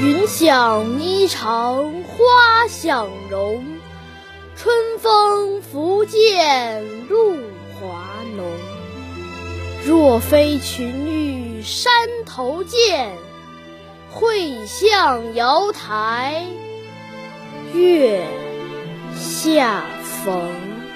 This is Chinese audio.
云想衣裳花想容春风拂槛露华浓。若非群玉山头见会向瑶台月下逢。